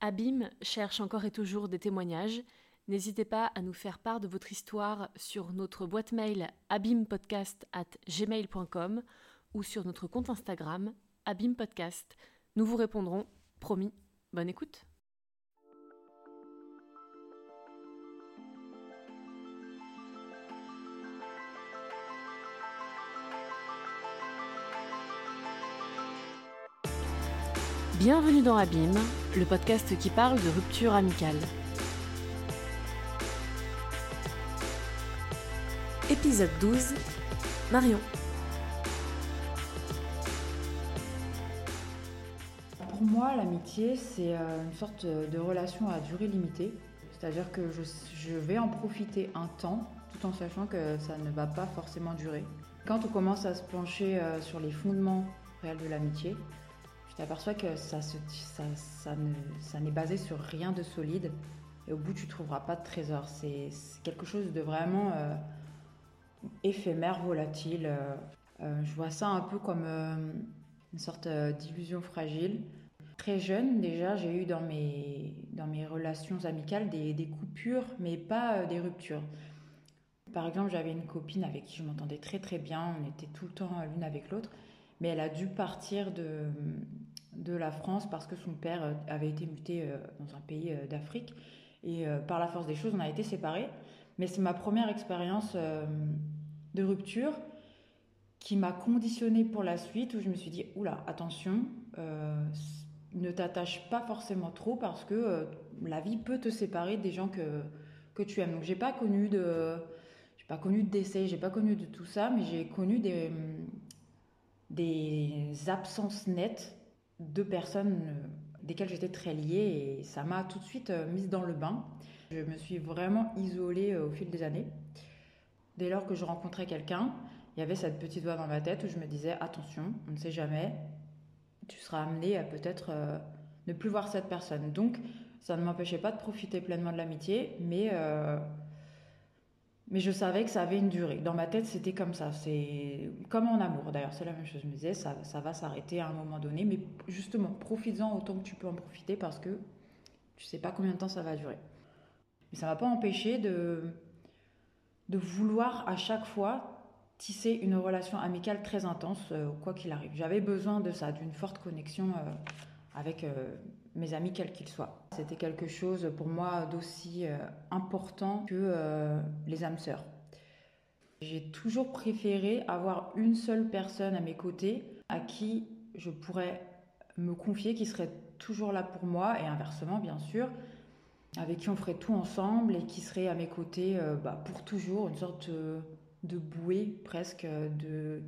Abîme cherche encore et toujours des témoignages. N'hésitez pas à nous faire part de votre histoire sur notre boîte mail abîmepodcast@gmail.com ou sur notre compte Instagram abîmepodcast. Nous vous répondrons, promis. Bonne écoute. Bienvenue dans Abîme, le podcast qui parle de rupture amicale. Épisode 12 Marion. Pour moi, l'amitié, c'est euh, une sorte de relation à durée limitée. C'est-à-dire que je, je vais en profiter un temps, tout en sachant que ça ne va pas forcément durer. Quand on commence à se pencher euh, sur les fondements réels de l'amitié, t'aperçois que ça, ça, ça, ça n'est basé sur rien de solide. Et au bout, tu ne trouveras pas de trésor. C'est quelque chose de vraiment euh, éphémère, volatile. Euh, euh, je vois ça un peu comme une sorte d'illusion fragile. Très jeune, déjà, j'ai eu dans mes, dans mes relations amicales des, des coupures, mais pas des ruptures. Par exemple, j'avais une copine avec qui je m'entendais très très bien, on était tout le temps l'une avec l'autre, mais elle a dû partir de, de la France parce que son père euh, avait été muté euh, dans un pays euh, d'Afrique. Et par la force des choses, on a été séparés. Mais c'est ma première expérience de rupture qui m'a conditionnée pour la suite, où je me suis dit, oula, attention, ne t'attache pas forcément trop parce que la vie peut te séparer des gens que, que tu aimes. Donc j'ai pas connu de... J'ai pas connu de décès, j'ai pas connu de tout ça, mais j'ai connu des, des absences nettes deux personnes euh, desquelles j'étais très liée et ça m'a tout de suite euh, mise dans le bain. Je me suis vraiment isolée euh, au fil des années. Dès lors que je rencontrais quelqu'un, il y avait cette petite voix dans ma tête où je me disais attention, on ne sait jamais, tu seras amené à peut-être ne plus voir cette personne. Donc ça ne m'empêchait pas de profiter pleinement de l'amitié, mais mais je savais que ça avait une durée. Dans ma tête, c'était comme ça. C'est comme en amour, d'ailleurs, c'est la même chose. Je me disais, ça, ça va s'arrêter à un moment donné. Mais justement, profites-en autant que tu peux en profiter parce que tu sais pas combien de temps ça va durer. Mais ça m'a pas empêché de, de vouloir à chaque fois tisser une relation amicale très intense, euh, quoi qu'il arrive. J'avais besoin de ça, d'une forte connexion euh, avec euh, mes amis quels qu'ils soient. C'était quelque chose pour moi d'aussi euh, important que euh, les âmes sœurs. J'ai toujours préféré avoir une seule personne à mes côtés à qui je pourrais me confier, qui serait toujours là pour moi, et inversement bien sûr, avec qui on ferait tout ensemble et qui serait à mes côtés euh, bah, pour toujours, une sorte de bouée presque de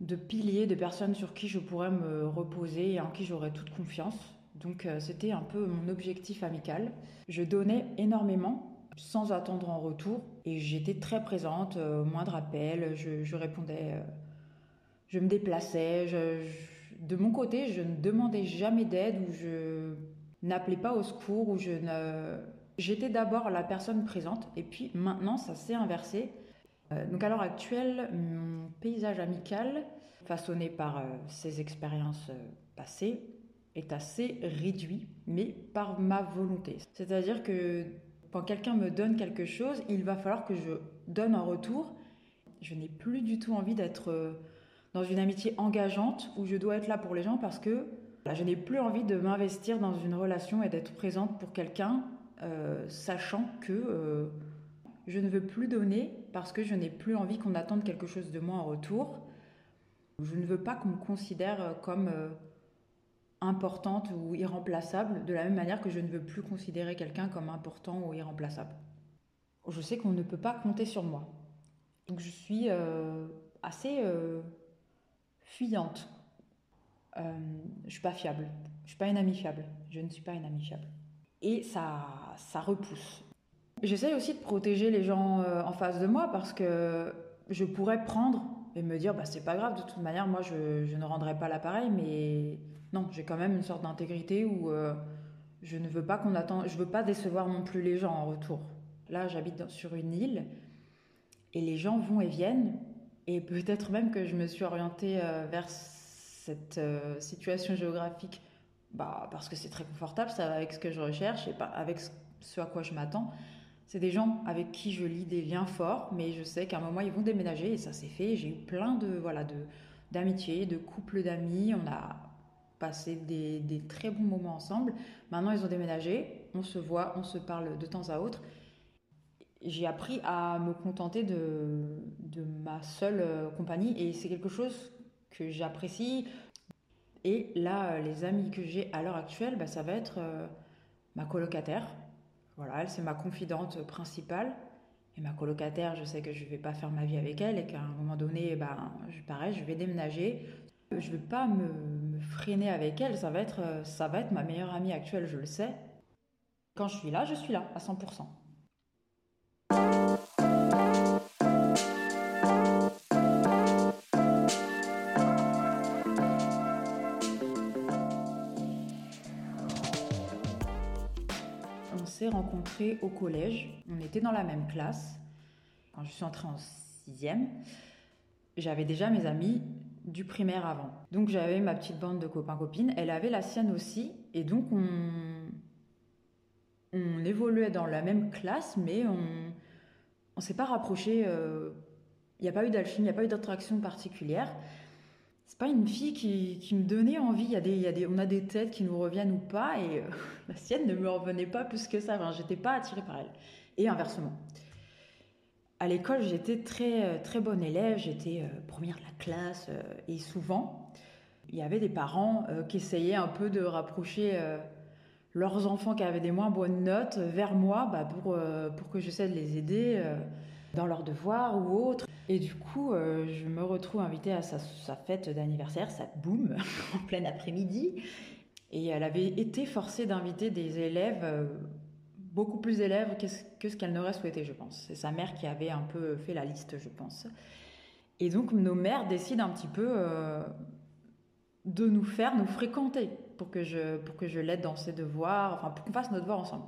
de piliers, de personnes sur qui je pourrais me reposer et en qui j'aurais toute confiance. Donc euh, c'était un peu mon objectif amical. Je donnais énormément sans attendre en retour et j'étais très présente euh, au moindre appel, je, répondais, euh, je me déplaçais. de mon côté, je ne demandais jamais d'aide ou je n'appelais pas au secours ou je ne... J'étais d'abord la personne présente et puis maintenant ça s'est inversé. Donc à l'heure actuelle, mon paysage amical, façonné par ces expériences passées, est assez réduit, mais par ma volonté. C'est-à-dire que quand quelqu'un me donne quelque chose, il va falloir que je donne en retour. Je n'ai plus du tout envie d'être euh, dans une amitié engageante où je dois être là pour les gens parce que je n'ai plus envie de m'investir dans une relation et d'être présente pour quelqu'un, euh, sachant que euh, je ne veux plus donner parce que je n'ai plus envie qu'on attende quelque chose de moi en retour. Je ne veux pas qu'on me considère comme importante ou irremplaçable, de la même manière que je ne veux plus considérer quelqu'un comme important ou irremplaçable. Je sais qu'on ne peut pas compter sur moi. Donc je suis euh, assez euh, fuyante. Euh, je suis pas fiable. Je suis pas une amie fiable. Je ne suis pas une amie fiable. Et ça, ça repousse. J'essaye aussi de protéger les gens euh, en face de moi parce que je pourrais prendre et me dire bah c'est pas grave de toute manière moi je, ne rendrai pas l'appareil mais non, j'ai quand même une sorte d'intégrité où euh, je ne veux pas qu'on attend, je veux pas décevoir non plus les gens en retour. Là, j'habite sur une île et les gens vont et viennent et peut-être même que je me suis orientée euh, vers cette situation géographique bah, parce que c'est très confortable, ça va avec ce que je recherche et pas avec ce à quoi je m'attends. C'est des gens avec qui je lis des liens forts, mais je sais qu'à un moment ils vont déménager et ça s'est fait. J'ai eu plein de voilà de d'amitié, de couples d'amis. On a passé des, des, très bons moments ensemble. Maintenant ils ont déménagé, on se voit, on se parle de temps à autre. J'ai appris à me contenter de, de ma seule euh, compagnie et c'est quelque chose que j'apprécie. Et là, euh, les amis que j'ai à l'heure actuelle, bah, ça va être euh, ma colocataire. Voilà, elle, c'est ma confidente principale. Et ma colocataire, je sais que je ne vais pas faire ma vie avec elle et qu'à un moment donné, ben, je, pareil, je vais déménager. Je ne vais pas me, me, freiner avec elle. Ça va, être, euh, ça va être ma meilleure amie actuelle, je le sais. Quand je suis là, je suis là, à 100%. Rencontrés au collège. On était dans la même classe. Quand je suis entrée en sixième, j'avais déjà mes amis du primaire avant. Donc j'avais ma petite bande de copains-copines. Elle avait la sienne aussi. Et donc on, évoluait dans la même classe, mais on ne s'est pas rapprochés. Il euh, n'y a pas eu d'alchimie, il n'y a pas eu d'attraction particulière c'est pas une fille qui, me donnait envie. Il y a des, on a des têtes qui nous reviennent ou pas, et euh, la sienne ne me revenait pas plus que ça. Enfin, j'étais pas attirée par elle. Et inversement. À l'école, j'étais très, euh, très bonne élève, j'étais euh, première de la classe, et souvent, il y avait des parents qui essayaient un peu de rapprocher leurs enfants qui avaient des moins bonnes notes vers moi bah, pour, pour que j'essaie de les aider dans leurs devoirs ou autres. Et du coup, euh, je me retrouve invitée à sa, fête d'anniversaire, ça boum, en plein après-midi. Et elle avait été forcée d'inviter des élèves, euh, beaucoup plus élèves que, ce qu'elle n'aurait souhaité, je pense. C'est sa mère qui avait un peu fait la liste, je pense. Et donc, nos mères décident un petit peu euh, de nous faire nous fréquenter pour que je, pour que je l'aide dans ses devoirs, enfin, pour qu'on fasse nos devoirs ensemble.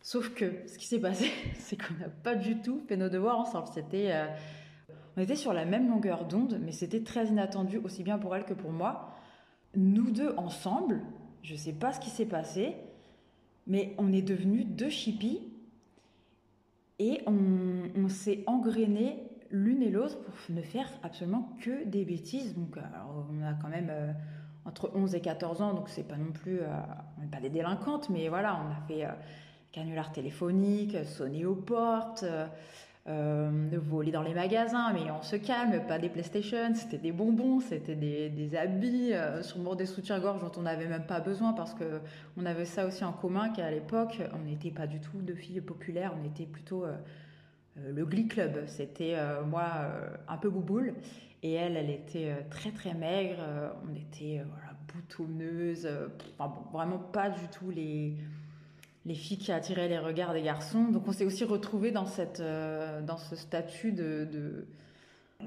Sauf que ce qui s'est passé, c'est qu'on n'a pas du tout fait nos devoirs ensemble. C'était on était sur la même longueur d'onde, mais c'était très inattendu, aussi bien pour elle que pour moi. Nous deux ensemble, je ne sais pas ce qui s'est passé, mais on est devenus deux chippies et on, s'est engrainés l'une et l'autre pour ne faire absolument que des bêtises. Donc, on a quand même euh, entre 11 et 14 ans, donc c'est pas non plus, euh, on n'est pas des délinquantes, mais voilà, on a fait euh, canular téléphonique, sonner aux portes euh, voler dans les magasins, mais on se calme, pas des PlayStation, c'était des bonbons, c'était des, habits, euh, sûrement des soutiens-gorge dont on n'avait même pas besoin parce que on avait ça aussi en commun qu'à l'époque, on n'était pas du tout de filles populaires, on était plutôt euh, euh, le Glee Club. C'était moi un peu bouboule et elle, elle était très très maigre, on était voilà, vraiment pas du tout les les filles qui attiraient les regards des garçons. Donc on s'est aussi retrouvés dans, cette, euh, dans ce statut de,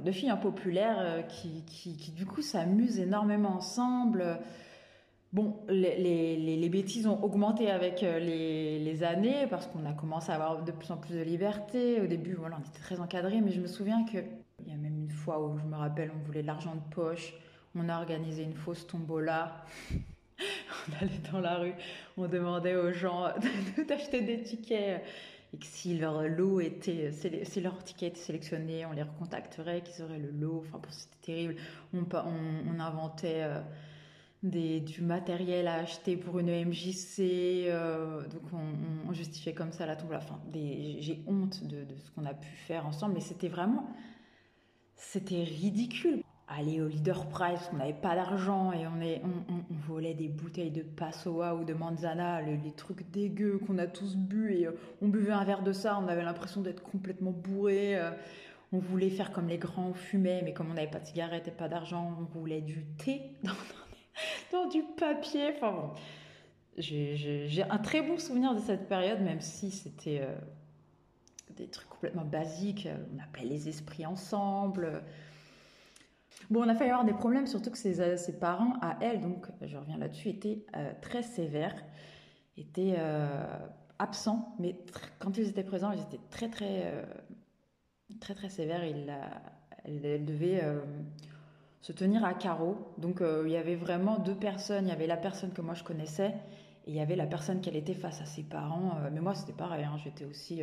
de, filles impopulaires euh, qui, qui, du coup s'amusent énormément ensemble. Bon, les, les, bêtises ont augmenté avec euh, les, années parce qu'on a commencé à avoir de plus en plus de liberté. Au début, voilà, on était très encadrés, mais je me souviens qu'il y a même une fois où je me rappelle, on voulait de l'argent de poche, on a organisé une fausse tombola. On allait dans la rue, on demandait aux gens d'acheter des tickets et que si leur lot était, si leur ticket sélectionné, on les recontacterait, qu'ils auraient le lot. Enfin, c'était terrible. On, inventait euh, du matériel à acheter pour une MJC, euh, donc on, justifiait comme ça la tombe. Enfin, j'ai honte de, de ce qu'on a pu faire ensemble, mais c'était vraiment, c'était ridicule aller au leader price, on n'avait pas d'argent et on, est, on, volait des bouteilles de Passoa ou de Manzana, les, trucs dégueux qu'on a tous bu et euh, on buvait un verre de ça, on avait l'impression d'être complètement bourré. Euh, on voulait faire comme les grands, on fumait, mais comme on n'avait pas de cigarettes et pas d'argent, on roulait du thé dans, du papier. Enfin bon, j'ai un très bon souvenir de cette période, même si c'était euh, des trucs complètement basiques. On appelait les esprits ensemble. Bon, on a failli avoir des problèmes, surtout que ses, euh, parents, à elle, donc je reviens là-dessus, étaient euh, très sévères, étaient euh, absents, mais quand ils étaient présents, ils étaient très très très très sévères. elle, devait se tenir à carreau. Donc il y avait vraiment deux personnes. Il y avait la personne que moi je connaissais et il y avait la personne qui était face à ses parents. mais moi c'était pareil, hein. j'étais aussi...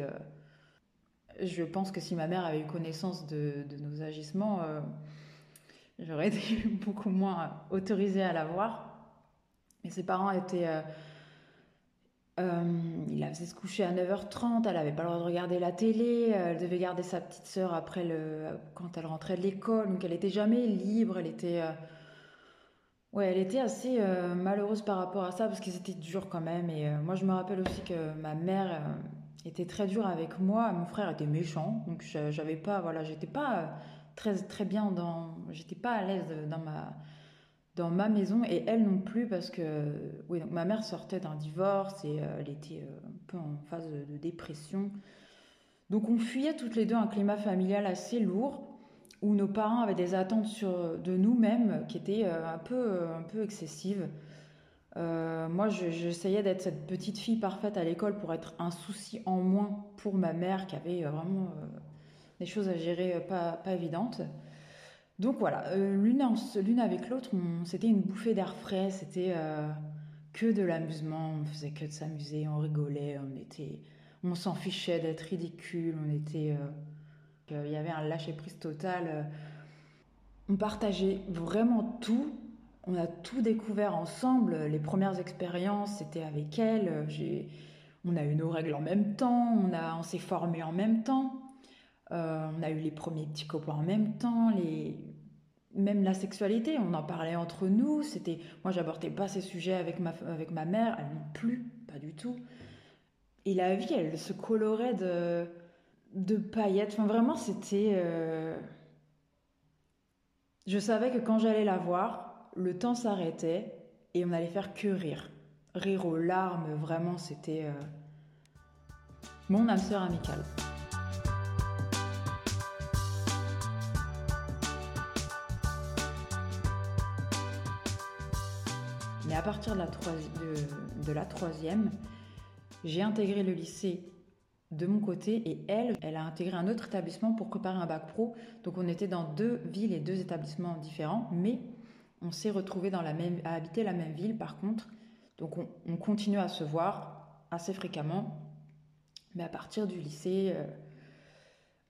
je pense que si ma mère avait eu connaissance de nos agissements, j'aurais été beaucoup moins autorisée à la voir. Mais ses parents étaient euh, il la faisait se coucher à 9h30, elle n'avait pas le droit de regarder la télé, euh, elle devait garder sa petite sœur après le, quand elle rentrait de l'école, donc elle n'était jamais libre, elle était, euh, ouais, elle était assez malheureuse par rapport à ça parce que c'était dur quand même. Et moi je me rappelle aussi que ma mère était très dure avec moi, mon frère était méchant, donc j'avais pas, voilà, j'étais pas très très bien dans, j'étais pas à l'aise dans ma dans ma maison et elle non plus parce que oui donc ma mère sortait d'un divorce et euh, elle était euh, un peu en phase de, dépression. Donc on fuyait toutes les deux un climat familial assez lourd où nos parents avaient des attentes sur de nous-mêmes qui étaient euh, un peu un peu excessives. Moi j'essayais d'être cette petite fille parfaite à l'école pour être un souci en moins pour ma mère qui avait vraiment des choses à gérer pas pas évidentes donc voilà, euh, l'une avec l'autre, c'était une bouffée d'air frais, c'était euh, que de l'amusement, on faisait que de s'amuser, on rigolait, on était, on s'en fichait d'être ridicule, on était, euh, il y avait un lâcher prise total. on partageait vraiment tout, on a tout découvert ensemble. Les premières expériences, c'était avec elle. on a eu nos règles en même temps, on a, on s'est formé en même temps. Euh, on a eu les premiers petits copains en même temps, même la sexualité, on en parlait entre nous. C'était, moi, j'abordais pas ces sujets avec ma, avec ma mère, elle non plus, pas du tout. Et la vie, elle se colorait de, de paillettes. Enfin, vraiment, c'était. Euh, je savais que quand j'allais la voir, le temps s'arrêtait et on allait faire que rire. Rire aux larmes, vraiment, c'était euh, mon âme sœur amicale. Partir de la, troisième, j'ai intégré le lycée de mon côté et elle, elle a intégré un autre établissement pour préparer un bac pro. Donc on était dans deux villes et deux établissements différents, mais on s'est retrouvés dans la même, à habiter la même ville par contre. Donc on, continue à se voir assez fréquemment, mais à partir du lycée, euh,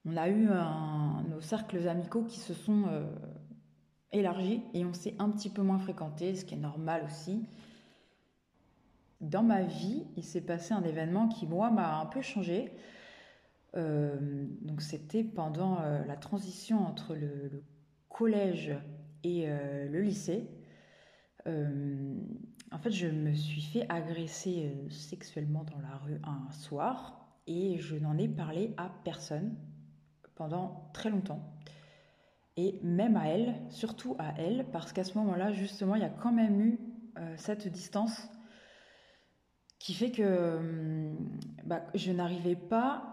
on a eu nos cercles amicaux qui se sont euh, élargi et on s'est un petit peu moins fréquenté, ce qui est normal aussi. Dans ma vie, il s'est passé un événement qui, moi, m'a un peu changé. Euh, donc, c'était pendant euh, la transition entre le, collège et euh, le lycée. en fait, je me suis fait agresser sexuellement dans la rue un soir et je n'en ai parlé à personne pendant très longtemps et même à elle, surtout à elle, parce qu'à ce moment-là, justement, il y a quand même eu euh, cette distance qui fait que hum, bah, je n'arrivais pas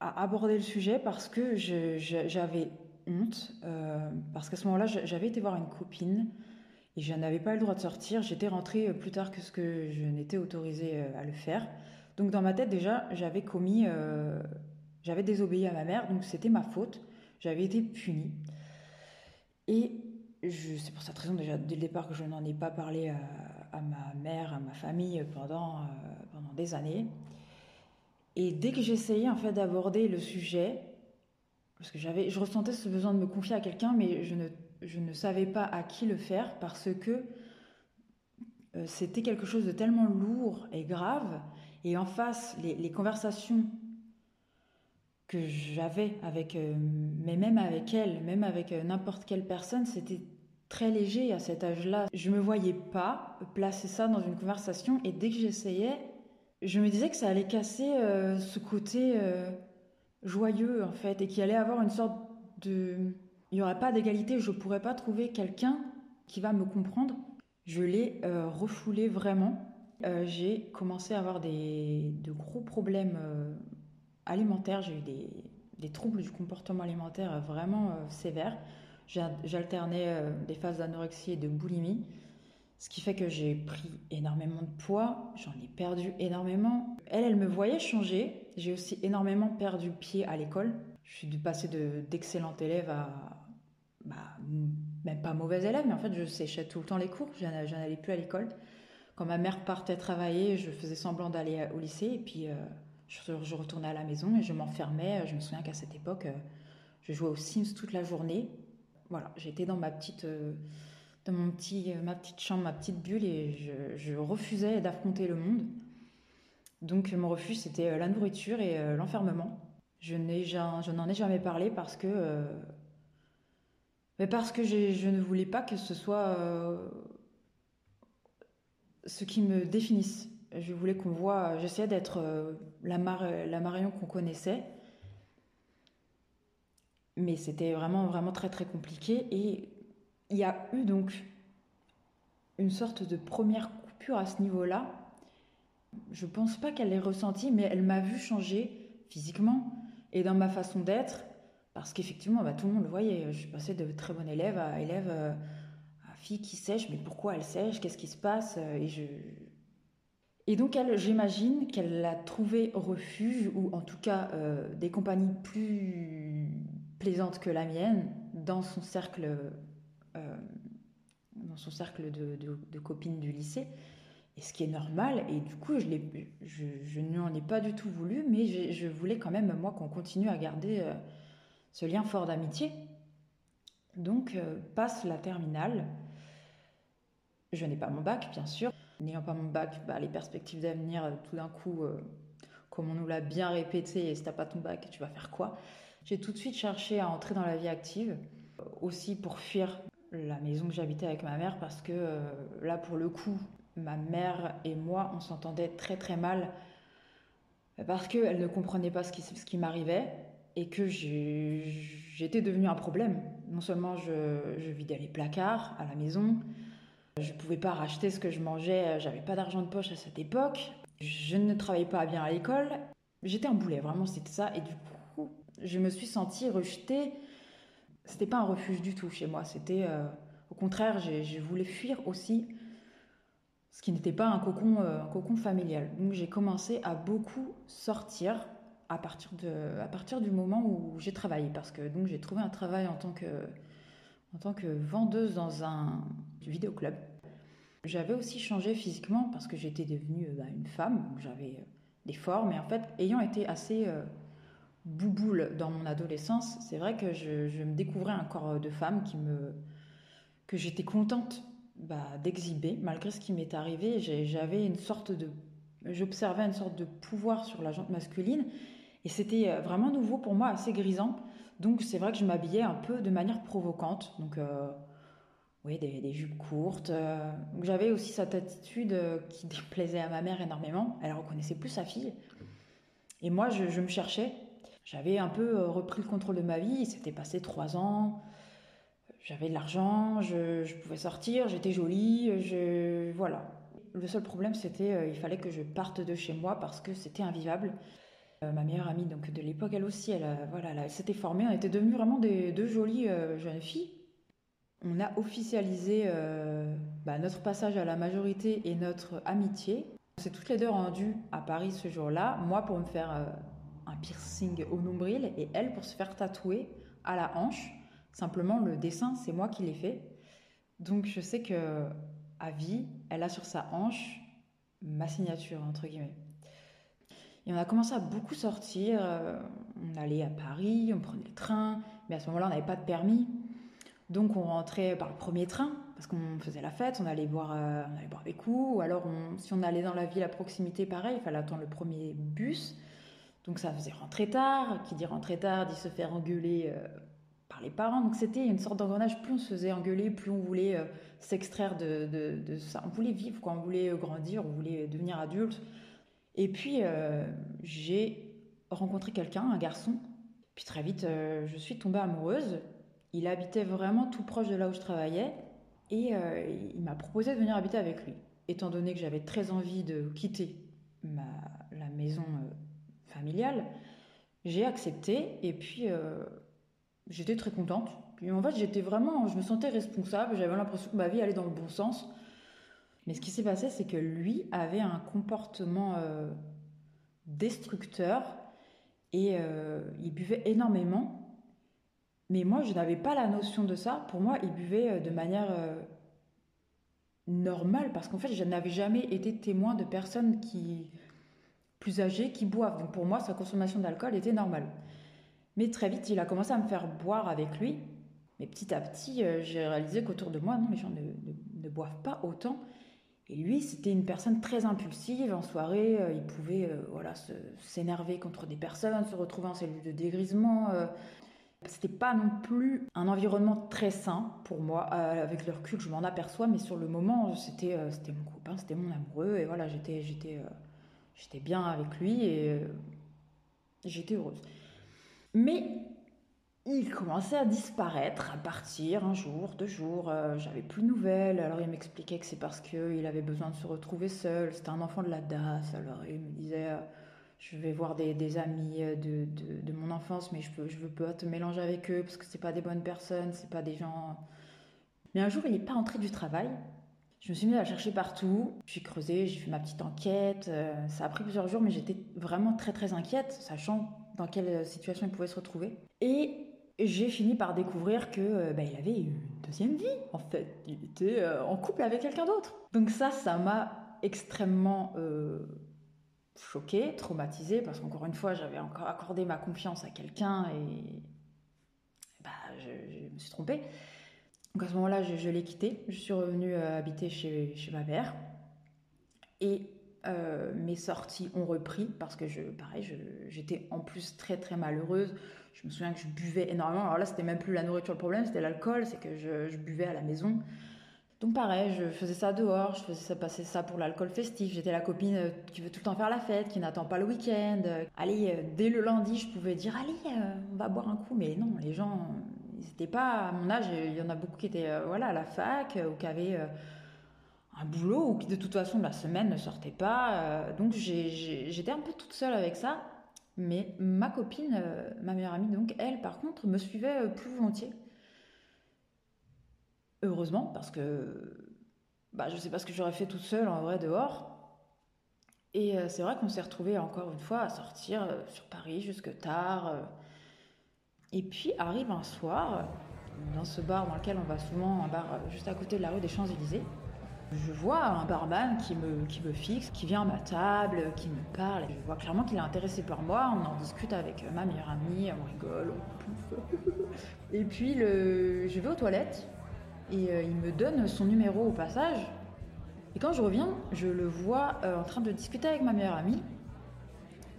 à aborder le sujet parce que j'avais honte, euh, parce qu'à ce moment-là, j'avais été voir une copine et je n'avais pas le droit de sortir. J'étais rentrée euh, plus tard que ce que je n'étais autorisée à le faire. Donc dans ma tête, déjà, j'avais commis, j'avais désobéi à ma mère, donc c'était ma faute j'avais été punie. Et c'est pour cette raison déjà dès le départ que je n'en ai pas parlé à, ma mère, à ma famille pendant, euh, pendant des années. Et dès que j'essayais en fait d'aborder le sujet, parce que j'avais, je ressentais ce besoin de me confier à quelqu'un, mais je ne, je ne savais pas à qui le faire parce que euh, c'était quelque chose de tellement lourd et grave. Et en face, les conversations que j'avais avec, euh, mais même avec elle, même avec euh, n'importe quelle personne, c'était très léger à cet âge-là. Je me voyais pas placer ça dans une conversation et dès que j'essayais, je me disais que ça allait casser euh, ce côté joyeux en fait et qu'il allait avoir une sorte de... Il n'y aurait pas d'égalité, je pourrais pas trouver quelqu'un qui va me comprendre. Je l'ai refoulé vraiment. J'ai commencé à avoir des, de gros problèmes alimentaire, j'ai eu des, troubles du comportement alimentaire vraiment euh, sévères. J'alternais euh, des phases d'anorexie et de boulimie, ce qui fait que j'ai pris énormément de poids, j'en ai perdu énormément. Elle, elle me voyait changer. J'ai aussi énormément perdu pied à l'école. Je suis passée d'excellente élève à bah, même pas mauvaise élève, mais en fait, je séchais tout le temps les cours. Je n'allais plus à l'école. Quand ma mère partait travailler, je faisais semblant d'aller au lycée. Et puis, euh, je, retournais à la maison et je m'enfermais. Je me souviens qu'à cette époque, euh, je jouais aux Sims toute la journée. Voilà, j'étais dans ma petite, euh, dans mon petit, ma petite chambre, ma petite bulle et je, refusais d'affronter le monde. Donc, mon refus, c'était la nourriture et l'enfermement. Je n'en ai, jamais parlé parce que mais parce que je ne voulais pas que ce soit euh, ce qui me définisse. Je voulais qu'on voit, j'essayais d'être euh, la, la Marion qu'on connaissait. Mais c'était vraiment, vraiment très, très compliqué. Et il y a eu donc une sorte de première coupure à ce niveau-là. Je pense pas qu'elle l'ait ressenti, mais elle m'a vu changer physiquement et dans ma façon d'être parce qu'effectivement, bah, tout le monde le voyait. Je suis passée de très bonne élève à élève, euh, à fille qui sèche, mais pourquoi elle sèche? Qu'est-ce qui se passe? Et je. Et donc, elle, j'imagine qu'elle a trouvé refuge, ou en tout cas euh, des compagnies plus plaisantes que la mienne, dans son cercle, euh, dans son cercle de, copines du lycée. Et ce qui est normal, et du coup, je, n'en ai pas du tout voulu, mais je, voulais quand même, moi, qu'on continue à garder ce lien fort d'amitié. Donc, euh, passe la terminale. Je n'ai pas mon bac, bien sûr. N'ayant pas mon bac, bah, les perspectives d'avenir, euh, tout d'un coup, euh, comme on nous l'a bien répété, et si t'as pas ton bac, tu vas faire quoi? J'ai tout de suite cherché à entrer dans la vie active, aussi pour fuir la maison que j'habitais avec ma mère, parce que là, pour le coup, ma mère et moi, on s'entendait très très mal, parce qu'elle ne comprenait pas ce qui, ce qui m'arrivait et que j'étais devenue un problème. Non seulement je, je, vidais les placards à la maison, je ne pouvais pas racheter ce que je mangeais, j'avais pas d'argent de poche à cette époque, je ne travaillais pas bien à l'école, j'étais un boulet, vraiment c'était ça, et du coup je me suis sentie rejetée. C'était pas un refuge du tout chez moi, c'était euh, au contraire, je voulais fuir aussi ce qui n'était pas un cocon, euh, un cocon familial. Donc j'ai commencé à beaucoup sortir à partir, de, à partir du moment où j'ai travaillé. Parce que donc j'ai trouvé un travail en tant que, en tant que vendeuse dans un vidéoclub. J'avais aussi changé physiquement parce que j'étais devenue bah, une femme. J'avais euh, des formes. Et en fait, ayant été assez euh, bouboule dans mon adolescence, c'est vrai que je, me découvrais un corps de femme qui me, que j'étais contente bah, d'exhiber. Malgré ce qui m'est arrivé, j'avais une sorte de j'observais une sorte de pouvoir sur la jante masculine et c'était euh, vraiment nouveau pour moi, assez grisant. Donc c'est vrai que je m'habillais un peu de manière provocante. Donc euh, des, jupes courtes. Euh. j'avais aussi cette attitude qui déplaisait à ma mère énormément. Elle reconnaissait plus sa fille. Et moi, je, me cherchais. J'avais un peu repris le contrôle de ma vie. Il s'était passé trois ans. J'avais de l'argent, je, pouvais sortir, j'étais jolie, je voilà. Le seul problème, c'était il fallait que je parte de chez moi parce que c'était invivable. Euh, ma meilleure amie donc de l'époque, elle aussi, elle, voilà, elle, s'était formée. On était devenues vraiment des deux jolies euh, jeunes filles. On a officialisé euh, bah, notre passage à la majorité et notre amitié. On s'est toutes les deux rendues à Paris ce jour-là. Moi pour me faire un piercing au nombril et elle pour se faire tatouer à la hanche. Simplement le dessin, c'est moi qui l'ai fait. Donc je sais que à vie, elle a sur sa hanche ma signature entre guillemets. Et on a commencé à beaucoup sortir. Euh, on allait à Paris, on prenait le train, mais à ce moment-là, on n'avait pas de permis. Donc on rentrait par le premier train, parce qu'on faisait la fête, on allait boire, euh, on allait boire des coups, ou alors si on allait dans la ville à proximité, pareil, il fallait attendre le premier bus. Donc ça faisait rentrer tard, qui dit rentrer tard dit se faire engueuler euh, par les parents. Donc c'était une sorte d'engrenage, plus on se faisait engueuler, plus on voulait s'extraire de, de, ça. On voulait vivre, quoi. on voulait grandir, on voulait devenir adulte. Et puis, euh, j'ai rencontré quelqu'un, un garçon. Puis très vite, euh, je suis tombée amoureuse. Il habitait vraiment tout proche de là où je travaillais. Et euh, il m'a proposé de venir habiter avec lui. Étant donné que j'avais très envie de quitter ma, la maison familiale, j'ai accepté. Et puis, j'étais très contente. Puis en fait, j'étais vraiment, je me sentais responsable. J'avais l'impression que ma vie allait dans le bon sens. Mais ce qui s'est passé, c'est que lui avait un comportement euh, destructeur et euh, il buvait énormément. Mais moi, je n'avais pas la notion de ça. Pour moi, il buvait de manière normale parce qu'en fait, je n'avais jamais été témoin de personnes qui plus âgées qui boivent. Donc pour moi, sa consommation d'alcool était normale. Mais très vite, il a commencé à me faire boire avec lui. Mais petit à petit, euh, j'ai réalisé qu'autour de moi, non, les gens ne, boivent pas autant. Et lui, c'était une personne très impulsive. En soirée, euh, il pouvait euh, voilà, s'énerver contre des personnes, se retrouver en cellule de dégrisement. C'était pas non plus un environnement très sain pour moi. avec le recul, je m'en aperçois, mais sur le moment, c'était c'était mon copain, c'était mon amoureux. Et voilà, j'étais j'étais bien avec lui et j'étais heureuse. Mais il commençait à disparaître, à partir un jour, deux jours. Euh, j'avais plus de nouvelles. Alors il m'expliquait que c'est parce qu'il avait besoin de se retrouver seul. C'était un enfant de la DAS. Alors il me disait euh, Je vais voir des, amis euh, de, de, mon enfance, mais je ne je veux pas te mélanger avec eux parce que c'est pas des bonnes personnes, c'est pas des gens. Mais un jour, il n'est pas entré du travail. Je me suis mis à chercher partout. J'ai creusé, j'ai fait ma petite enquête. ça a pris plusieurs jours, mais j'étais vraiment très très inquiète, sachant dans quelle situation il pouvait se retrouver. Et j'ai fini par découvrir que euh, bah, il avait une deuxième vie en fait. Il était euh, en couple avec quelqu'un d'autre. Donc ça, ça m'a extrêmement euh, choquée, traumatisée parce qu'encore une fois, j'avais encore accordé ma confiance à quelqu'un et bah, je, me suis trompée. Donc à ce moment-là, je, l'ai quitté. Je suis revenue habiter chez, chez ma mère et mes sorties ont repris parce que je, pareil, j'étais en plus très très malheureuse. Je me souviens que je buvais énormément. Alors là, c'était même plus la nourriture le problème, c'était l'alcool, c'est que je, buvais à la maison. Donc pareil, je faisais ça dehors, je faisais ça, passer ça pour l'alcool festif. J'étais la copine euh, qui veut tout le temps faire la fête, qui n'attend pas le week-end. Allez, euh, dès le lundi, je pouvais dire allez, euh, on va boire un coup. Mais non, les gens, ils n'étaient pas à mon âge. Il y en a beaucoup qui étaient voilà à la fac ou qui avaient un boulot ou qui de toute façon la semaine ne sortaient pas. donc j'étais un peu toute seule avec ça. Mais ma copine, ma meilleure amie, donc, elle, par contre, me suivait plus volontiers. Heureusement, parce que bah, je ne sais pas ce que j'aurais fait toute seule en vrai dehors. Et euh, c'est vrai qu'on s'est retrouvés encore une fois à sortir sur Paris jusque tard. Et puis arrive un soir, dans ce bar dans lequel on va souvent, un bar juste à côté de la rue des Champs-Élysées, je vois un barman qui me, qui me fixe, qui vient à ma table, qui me parle. Je vois clairement qu'il est intéressé par moi. On en discute avec ma meilleure amie, on rigole, on Et puis le... je vais aux toilettes et euh, il me donne son numéro au passage. Et quand je reviens, je le vois euh, en train de discuter avec ma meilleure amie.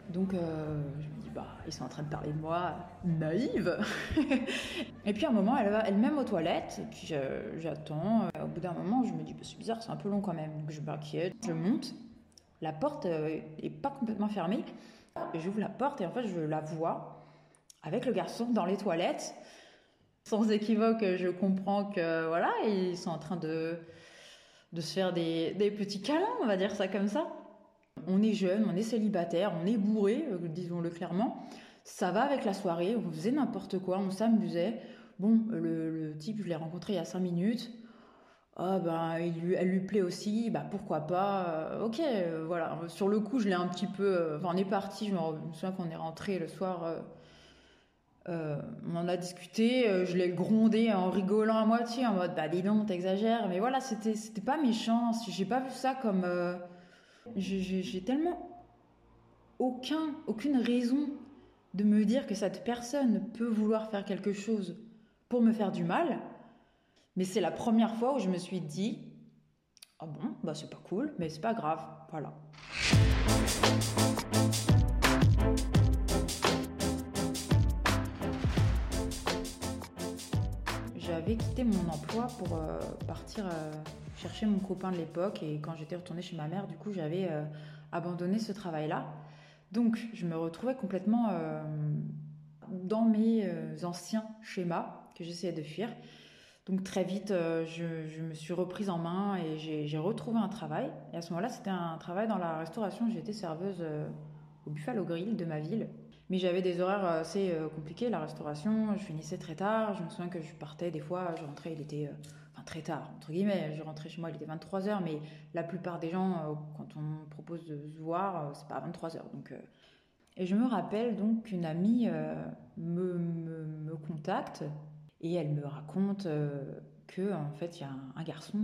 Donc euh, je me dis, bah, ils sont en train de parler de moi, naïve. et puis à un moment, elle va elle-même aux toilettes, et puis j'attends. Au bout d'un moment, je me dis, bah, c'est bizarre, c'est un peu long quand même. Donc je m'inquiète, je monte. La porte est pas complètement fermée. J'ouvre la porte et en fait, je la vois avec le garçon dans les toilettes. Sans équivoque, je comprends que voilà, ils sont en train de, de se faire des, des petits câlins, on va dire ça comme ça. On est jeune, on est célibataire, on est bourré, euh, disons-le clairement. Ça va avec la soirée, on faisait n'importe quoi, on s'amusait. Bon, le, type, je l'ai rencontré il y a cinq minutes. Ah ben, elle lui plaît aussi, bah pourquoi pas. Euh, ok, euh, voilà. Sur le coup, je l'ai un petit peu. enfin, on est parti. Je me, souviens qu'on est rentré le soir. On en a discuté. je l'ai grondé en rigolant à moitié, en mode bah dis donc, t'exagères. Mais voilà, c'était c'était pas méchant. J'ai pas vu ça comme j'ai tellement aucun, aucune raison de me dire que cette personne peut vouloir faire quelque chose pour me faire du mal. Mais c'est la première fois où je me suis dit Ah bon, bah c'est pas cool, mais c'est pas grave. Voilà. Pour euh, partir. Euh, chercher mon copain de l'époque et quand j'étais retournée chez ma mère, du coup, j'avais euh, abandonné ce travail-là. Donc, je me retrouvais complètement dans mes anciens schémas que j'essayais de fuir. Donc, très vite, je, me suis reprise en main et j'ai retrouvé un travail. Et à ce moment-là, c'était un travail dans la restauration. J'étais serveuse au Buffalo Grill de ma ville. Mais j'avais des horaires assez compliqués, la restauration. Je finissais très tard. Je me souviens que je partais des fois, je rentrais, il était très tard, entre guillemets. Je rentrais chez moi, il était 23h, mais la plupart des gens, euh, quand on propose de se voir, euh, c'est pas à 23h. Donc, euh, Et je me rappelle donc qu'une amie me, me, contacte et elle me raconte que en fait il y a un, garçon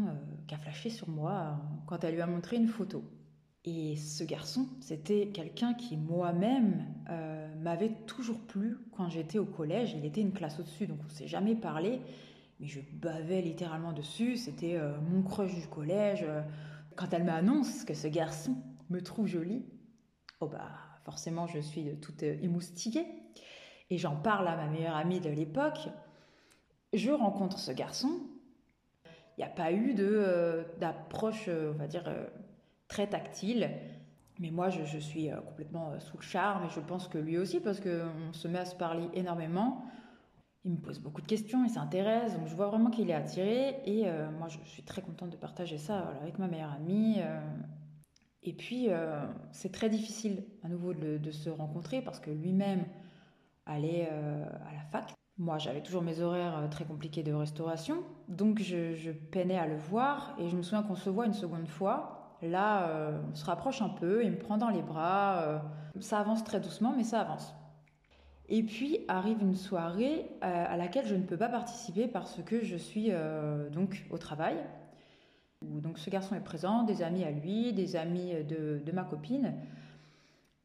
qui a flashé sur moi quand elle lui a montré une photo. Et ce garçon, c'était quelqu'un qui moi-même m'avait toujours plu quand j'étais au collège. Il était une classe au-dessus, donc on s'est jamais parlé mais je bavais littéralement dessus. C'était euh, mon crush du collège. Quand elle m'annonce que ce garçon me trouve jolie, oh bah forcément je suis toute euh, émoustillée. Et j'en parle à ma meilleure amie de l'époque. Je rencontre ce garçon. Il n'y a pas eu de euh, d'approche, on va dire, très tactile. Mais moi, je, suis complètement sous le charme et je pense que lui aussi, parce qu'on se met à se parler énormément il me pose beaucoup de questions, il s'intéresse, donc je vois vraiment qu'il est attiré. Et euh, moi, je, suis très contente de partager ça avec ma meilleure amie. Euh. et puis, euh, c'est très difficile à nouveau de, se rencontrer parce que lui-même allait à la fac. Moi, j'avais toujours mes horaires très compliqués de restauration, donc je, je, peinais à le voir. Et je me souviens qu'on se voit une seconde fois. Là, on se rapproche un peu, il me prend dans les bras. ça avance très doucement, mais ça avance. Et puis arrive une soirée euh, à laquelle je ne peux pas participer parce que je suis euh, donc au travail. Donc ce garçon est présent, des amis à lui, des amis de, ma copine.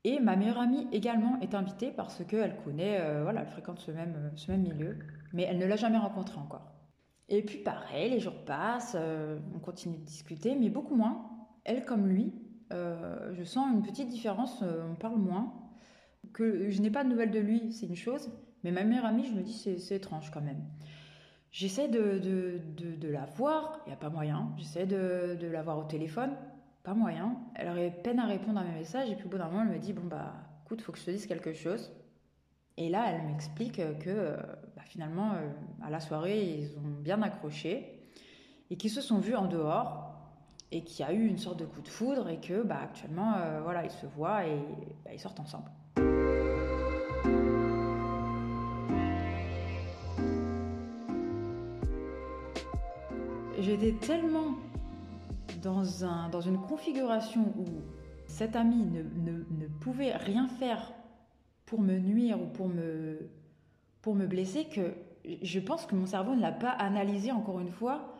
Et ma meilleure amie également est invitée parce qu'elle connaît, euh, voilà, elle fréquente ce même, ce même milieu, mais elle ne l'a jamais rencontré encore. Et puis pareil, les jours passent, on continue de discuter, mais beaucoup moins. Elle comme lui, je sens une petite différence, on parle moins que je n'ai pas de nouvelles de lui, c'est une chose, mais ma meilleure amie, je me dis, c'est étrange quand même. J'essaie de, de, la voir, il n'y a pas moyen. J'essaie de, la voir au téléphone, pas moyen. Elle aurait peine à répondre à mes messages, et puis au bout d'un moment, elle me dit, bon bah, écoute, faut que je te dise quelque chose. Et là, elle m'explique que bah, finalement, euh, à la soirée, ils ont bien accroché, et qu'ils se sont vus en dehors, et qu'il y a eu une sorte de coup de foudre, et que bah, actuellement, euh, voilà, ils se voient et bah, ils sortent ensemble. J'étais tellement dans, un, dans une configuration où cet ami ne, ne, pouvait rien faire pour me nuire ou pour me, pour me blesser que je pense que mon cerveau ne l'a pas analysé encore une fois.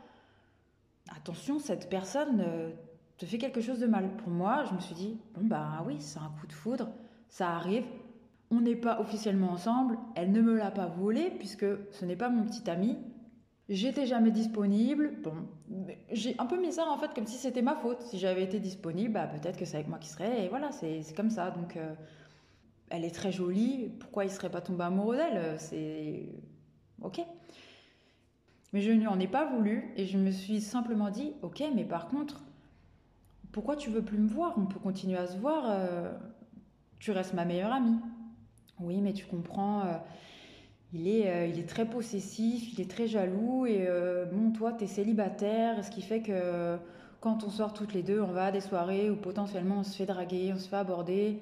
Attention, cette personne euh, te fait quelque chose de mal. Pour moi, je me suis dit, bon bah oui, c'est un coup de foudre, ça arrive. On n'est pas officiellement ensemble, elle ne me l'a pas volé puisque ce n'est pas mon petit ami, J'étais jamais disponible. Bon, j'ai un peu mis ça en fait comme si c'était ma faute. Si j'avais été disponible, bah, peut-être que c'est avec moi qui serait. Et voilà, c'est comme ça. Donc, euh, elle est très jolie. Pourquoi il serait pas tombé amoureux d'elle? C'est ok. Mais je ne lui en ai pas voulu et je me suis simplement dit, ok, mais par contre, pourquoi tu veux plus me voir? On peut continuer à se voir. Euh, tu restes ma meilleure amie. Oui, mais tu comprends. Euh, il est, euh, il est très possessif, il est très jaloux. Et bon, toi, tu es célibataire, ce qui fait que quand on sort toutes les deux, on va à des soirées où potentiellement on se fait draguer, on se fait aborder.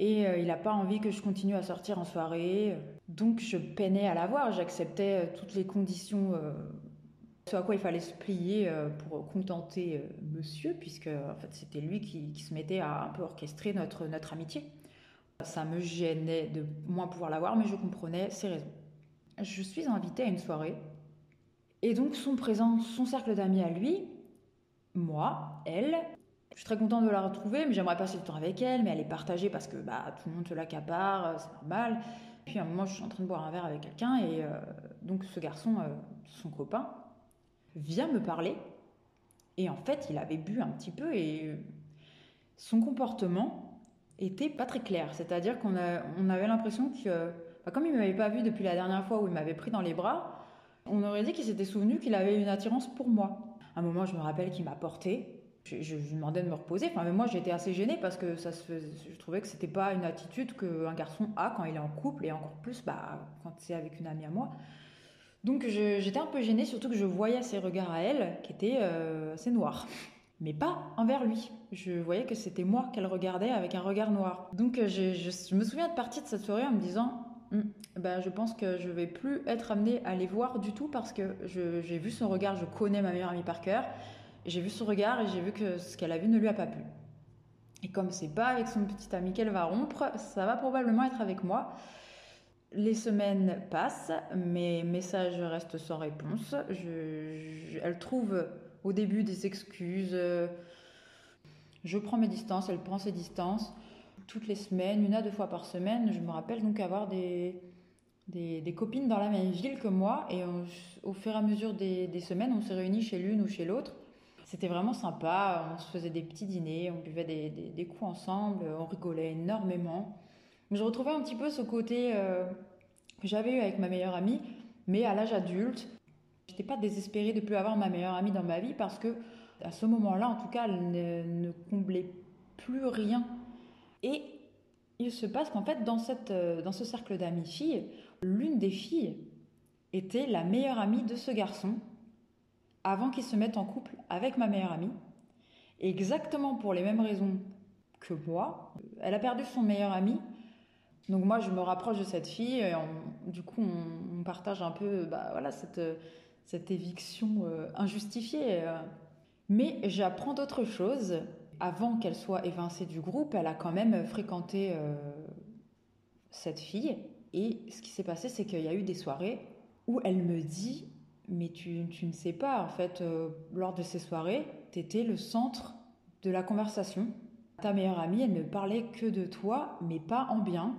Et euh, il n'a pas envie que je continue à sortir en soirée. Donc je peinais à l'avoir, j'acceptais toutes les conditions ce à quoi il fallait se plier pour contenter monsieur, puisque en fait, c'était lui qui, se mettait à un peu orchestrer notre, notre amitié. Ça me gênait de moins pouvoir l'avoir, mais je comprenais ses raisons. Je suis invitée à une soirée, et donc son présent, son cercle d'amis à lui, moi, elle, je suis très contente de la retrouver, mais j'aimerais passer du temps avec elle, mais elle est partagée parce que bah, tout le monde se l'accapare, c'est normal. Puis à un moment, je suis en train de boire un verre avec quelqu'un, et euh, donc ce garçon, euh, son copain, vient me parler, et en fait, il avait bu un petit peu, et son comportement était pas très clair. C'est-à-dire qu'on on avait l'impression que, bah, comme il ne m'avait pas vu depuis la dernière fois où il m'avait pris dans les bras, on aurait dit qu'il s'était souvenu qu'il avait une attirance pour moi. À un moment, je me rappelle qu'il m'a porté. Je, lui demandais de me reposer. Enfin, mais moi, j'étais assez gênée parce que je trouvais que c'était pas une attitude qu'un garçon a quand il est en couple et encore plus bah, quand c'est avec une amie à moi. Donc j'étais un peu gênée, surtout que je voyais ses regards à elle qui étaient euh, assez noirs mais pas envers lui. Je voyais que c'était moi qu'elle regardait avec un regard noir. Donc euh, je, me souviens de partir de cette soirée en me disant, ben, je pense que je vais plus être amenée à les voir du tout parce que j'ai vu son regard, je connais ma meilleure amie par cœur, j'ai vu son regard et j'ai vu que ce qu'elle a vu ne lui a pas plu. Et comme c'est pas avec son petit ami qu'elle va rompre, ça va probablement être avec moi. Les semaines passent, mes messages restent sans réponse. elle trouve au début des excuses. Je prends mes distances, elle prend ses distances. Toutes les semaines, une à deux fois par semaine, je me rappelle donc avoir des, des, copines dans la même ville que moi. Et au fur et à mesure des, semaines, on s'est réunis chez l'une ou chez l'autre. C'était vraiment sympa. On se faisait des petits dîners, on buvait des, des coups ensemble, on rigolait énormément. Je retrouvais un petit peu ce côté euh, que j'avais eu avec ma meilleure amie, mais à l'âge adulte. J'étais pas désespérée de plus avoir ma meilleure amie dans ma vie parce que à ce moment-là, en tout cas, elle ne, ne comblait plus rien. Et il se passe qu'en fait, dans, cette, euh, dans ce cercle d'amis filles, l'une des filles était la meilleure amie de ce garçon avant qu'il se mette en couple avec ma meilleure amie. exactement pour les mêmes raisons que moi, elle a perdu son meilleur ami. Donc moi, je me rapproche de cette fille et du coup, on, partage un peu bah, voilà, cette, cette éviction euh, injustifiée. Euh. Mais j'apprends d'autres choses. Avant qu'elle soit évincée du groupe, elle a quand même fréquenté euh, cette fille. Et ce qui s'est passé, c'est qu'il y a eu des soirées où elle me dit Mais tu, tu ne sais pas, en fait, euh, lors de ces soirées, tu étais le centre de la conversation. Ta meilleure amie, elle ne parlait que de toi, mais pas en bien.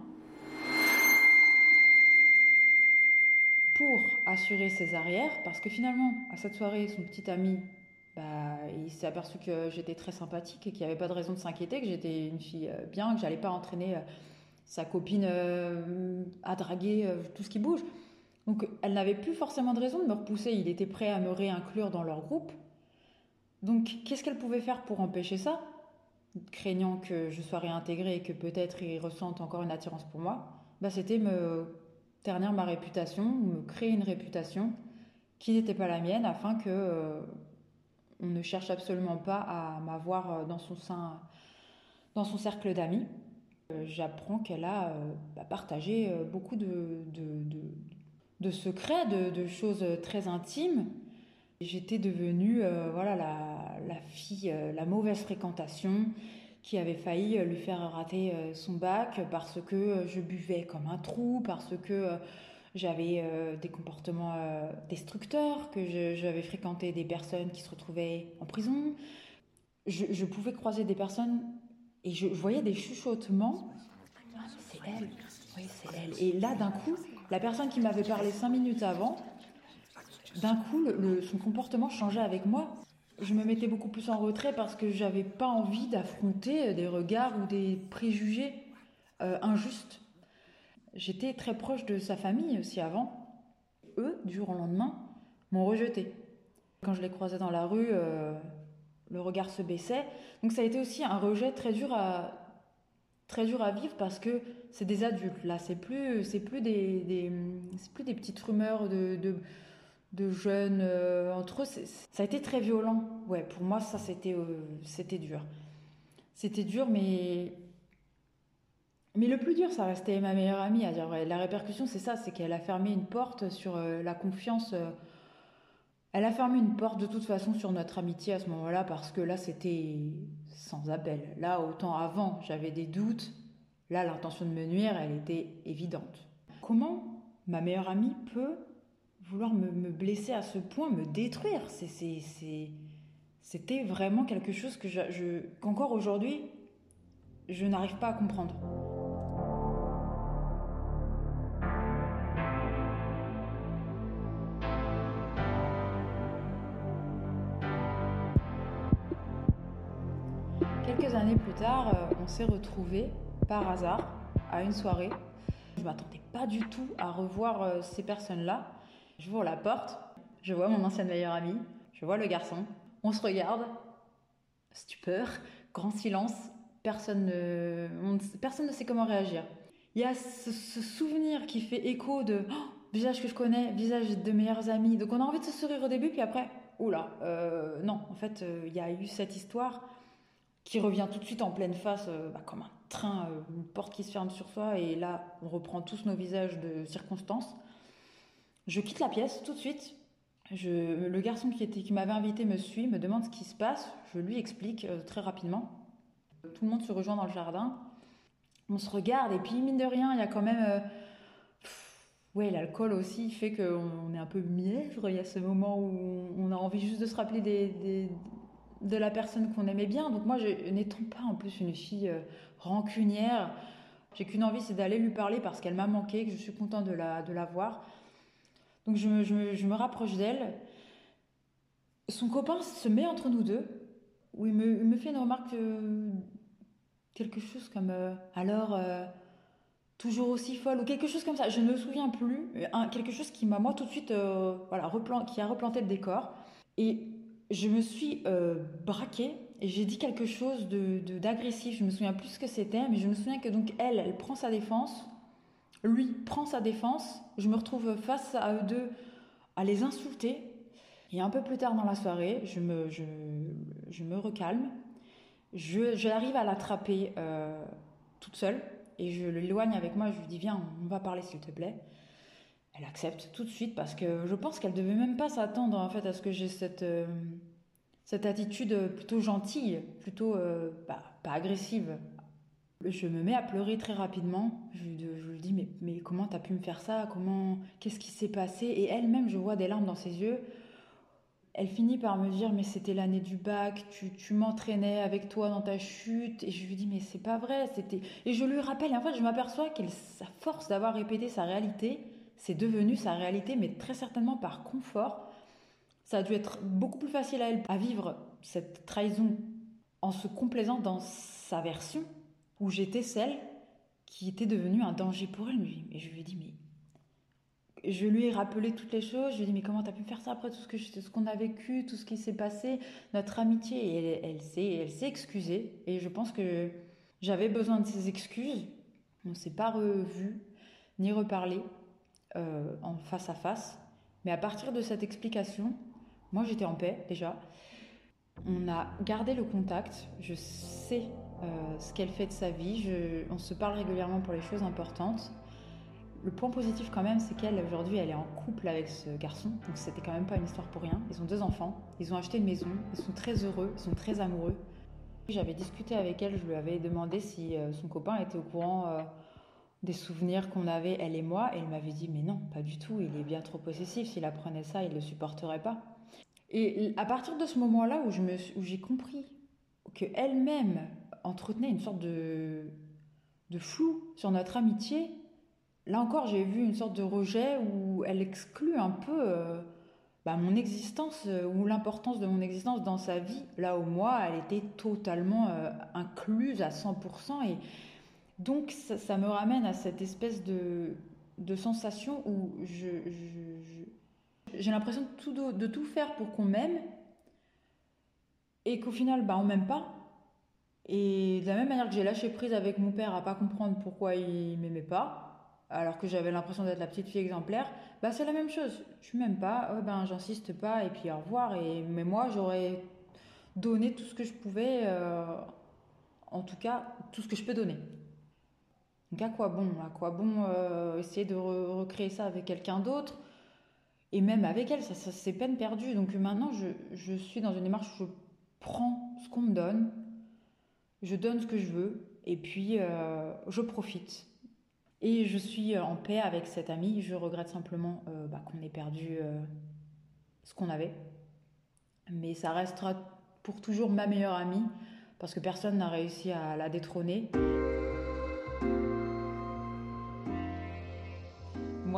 Pour assurer ses arrières, parce que finalement, à cette soirée, son petit ami bah, il s'est aperçu que j'étais très sympathique et qu'il n'y avait pas de raison de s'inquiéter, que j'étais une fille euh, bien, que j'allais pas entraîner euh, sa copine à draguer tout ce qui bouge. Donc elle n'avait plus forcément de raison de me repousser, il était prêt à me réinclure dans leur groupe. Donc qu'est-ce qu'elle pouvait faire pour empêcher ça Craignant que je sois réintégrée et que peut-être il ressente encore une attirance pour moi, bah, c'était me ternir ma réputation, me créer une réputation qui n'était pas la mienne afin que on ne cherche absolument pas à m'avoir euh, dans son sein, dans son cercle d'amis. Euh, j'apprends qu'elle a euh, bah, partagé beaucoup de, secrets, de, choses très intimes. J'étais devenue voilà, la, fille, la mauvaise fréquentation qui avait failli lui faire rater son bac parce que je buvais comme un trou, parce que j'avais euh, des comportements euh, destructeurs, que j'avais fréquenté des personnes qui se retrouvaient en prison. Je, pouvais croiser des personnes et je, voyais des chuchotements. Ah, c'est elle, oui, c'est elle. Et là, d'un coup, la personne qui m'avait parlé cinq minutes avant, d'un coup, son comportement changeait avec moi. Je me mettais beaucoup plus en retrait parce que j'avais pas envie d'affronter des regards ou des préjugés euh, injustes J'étais très proche de sa famille aussi avant. Eux, du jour au lendemain, m'ont rejeté. Quand je les croisais dans la rue, euh, le regard se baissait. Donc ça a été aussi un rejet très dur à, très dur à vivre parce que c'est des adultes. Là, c'est plus, c'est plus des, des plus des petites rumeurs de, de, jeunes euh, entre eux. Ça a été très violent. Ouais, pour moi, ça, c'était, euh, c'était dur. C'était dur, mais mais le plus dur, ça restait ma meilleure amie. À dire, la répercussion, c'est ça, c'est qu'elle a fermé une porte sur euh, la confiance. Elle a fermé une porte de toute façon sur notre amitié à ce moment-là parce que là, c'était sans appel. Là, autant avant, j'avais des doutes. Là, l'intention de me nuire, elle était évidente. Comment ma meilleure amie peut vouloir me, blesser à ce point, me détruire? C'était vraiment quelque chose que qu'encore aujourd'hui, je n'arrive pas à comprendre. Quelques années plus tard, euh, on s'est retrouvés par hasard à une soirée. Je m'attendais pas du tout à revoir euh, ces personnes-là. Vois la porte, je vois mon ancienne meilleure amie, je vois le garçon. On se regarde, stupeur, grand silence, personne ne, personne ne sait comment réagir. Il y a ce, souvenir qui fait écho de oh, visage que je connais, visage de meilleurs amis. Donc on a envie de se sourire au début, puis après, oula, euh, non, en fait, il y a eu cette histoire qui revient tout de suite en pleine face, euh, bah, comme un train, une porte qui se ferme sur soi, et là, on reprend tous nos visages de circonstances. Je quitte la pièce tout de suite. Le garçon qui, qui m'avait invité me suit, me demande ce qui se passe. Je lui explique très rapidement. Tout le monde se rejoint dans le jardin. On se regarde et puis mine de rien, il y a quand même... Euh, ouais, l'alcool aussi fait qu'on est un peu mièvre. Il y a ce moment où on a envie juste de se rappeler des, de la personne qu'on aimait bien. Donc moi, n'étant pas en plus une fille euh, rancunière, j'ai qu'une envie, c'est d'aller lui parler parce qu'elle m'a manqué, que je suis contente de la, de la voir. Donc je me, je rapproche d'elle. Son copain se met entre nous deux, où il me, me fait une remarque, euh, quelque chose comme euh, alors toujours aussi folle ou quelque chose comme ça. Je ne me souviens plus. quelque chose qui m'a moi tout de suite voilà qui a replanté le décor. Et je me suis braquée et j'ai dit quelque chose de, d'agressif. Je me souviens plus ce que c'était, mais je me souviens que donc elle, elle prend sa défense, lui prend sa défense. Je me retrouve face à eux deux à les insulter. Et un peu plus tard dans la soirée, je me, je, je me recalme. Je, j'arrive à l'attraper euh, toute seule et je l'éloigne avec moi. Je lui dis Viens, on va parler s'il te plaît. Elle accepte tout de suite parce que je pense qu'elle devait même pas s'attendre en fait à ce que j'ai cette. Euh, cette attitude plutôt gentille, plutôt euh, pas agressive. Je me mets à pleurer très rapidement. Je, lui dis mais, mais comment t'as pu me faire ça? Comment Qu'est-ce qui s'est passé? Et elle-même, je vois des larmes dans ses yeux. Elle finit par me dire mais c'était l'année du bac, tu, tu m'entraînais avec toi dans ta chute et je lui dis mais c'est pas vrai, c'était et je lui rappelle et en fait je m'aperçois qu'elle sa force d'avoir répété sa réalité, c'est devenu sa réalité mais très certainement par confort ça a dû être beaucoup plus facile à elle à vivre cette trahison en se complaisant dans sa version où j'étais celle qui était devenue un danger pour elle. Et je lui ai dit, mais je lui ai rappelé toutes les choses. Je lui ai dit, mais comment t'as pu faire ça après tout ce que ce qu'on a vécu, tout ce qui s'est passé, notre amitié? Et elle, elle s'est, elle excusée. Et je pense que j'avais besoin de ces excuses. On ne s'est pas revu ni reparlé euh, en face à face. Mais à partir de cette explication, moi, j'étais en paix déjà. On a gardé le contact. Je sais euh, ce qu'elle fait de sa vie. on se parle régulièrement pour les choses importantes. Le point positif quand même, c'est qu'elle aujourd'hui, elle est en couple avec ce garçon. Donc c'était quand même pas une histoire pour rien. Ils ont deux enfants. Ils ont acheté une maison. Ils sont très heureux. Ils sont très amoureux. J'avais discuté avec elle. Je lui avais demandé si euh, son copain était au courant. Des souvenirs qu'on avait, elle et moi, et elle m'avait dit mais non, pas du tout, il est bien trop possessif, s'il apprenait ça, il ne le supporterait pas. Et à partir de ce moment-là où, j'ai compris qu'elle-même entretenait une sorte de, de flou sur notre amitié, là encore j'ai vu une sorte de rejet où elle exclut un peu euh, bah, mon existence euh, ou l'importance de mon existence dans sa vie, là où moi elle était totalement euh, incluse à 100%. Et donc ça, me ramène à cette espèce de, sensation où je, je j'ai l'impression de tout, faire pour qu'on m'aime et qu'au final, bah, on m'aime pas. Et de la même manière que j'ai lâché prise avec mon père à pas comprendre pourquoi il m'aimait pas, alors que j'avais l'impression d'être la petite fille exemplaire, bah c'est la même chose. Tu m'aimes pas, ben j'insiste pas et puis au revoir. Et mais moi j'aurais donné tout ce que je pouvais, euh, en tout cas tout ce que je peux donner. Donc à quoi bon? À quoi bon euh, essayer de recréer ça avec quelqu'un d'autre? Et même avec elle, ça, c'est peine perdue. Donc maintenant, je, suis dans une démarche où je prends ce qu'on me donne, je donne ce que je veux, et puis euh, je profite. Et je suis en paix avec cette amie. Je regrette simplement euh, bah, qu'on ait perdu ce qu'on avait. Mais ça restera pour toujours ma meilleure amie, parce que personne n'a réussi à la détrôner.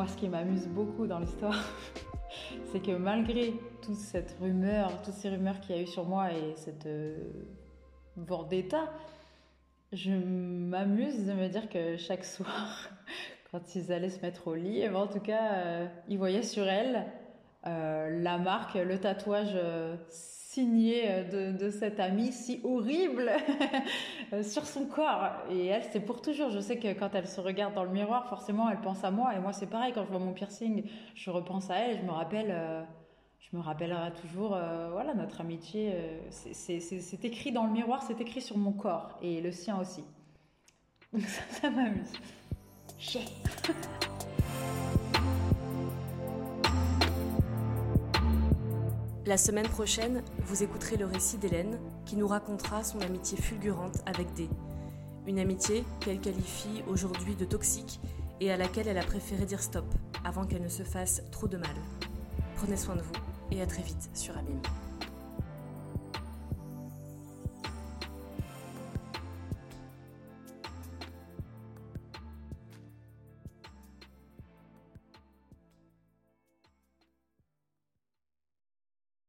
Moi, ce qui m'amuse beaucoup dans l'histoire, c'est que malgré toute cette rumeur, toutes ces rumeurs qu'il y a eu sur moi et cette euh, vendetta, je m'amuse de me dire que chaque soir, quand ils allaient se mettre au lit, eh ben, en tout cas, euh, ils voyaient sur elle euh, la marque, le tatouage signé euh, de, cette amie si horrible euh, sur son corps. Et elle, c'est pour toujours. Je sais que quand elle se regarde dans le miroir, forcément, elle pense à moi. Et moi, c'est pareil. Quand je vois mon piercing, je repense à elle. Je me rappelle, euh, je me rappellerai toujours, voilà, notre amitié. c'est écrit dans le miroir, c'est écrit sur mon corps et le sien aussi. Donc ça, m'amuse. J'ai. La semaine prochaine, vous écouterez le récit d'Hélène qui nous racontera son amitié fulgurante avec D. Une amitié qu'elle qualifie aujourd'hui de toxique et à laquelle elle a préféré dire stop avant qu'elle ne se fasse trop de mal. Prenez soin de vous et à très vite sur Abîme.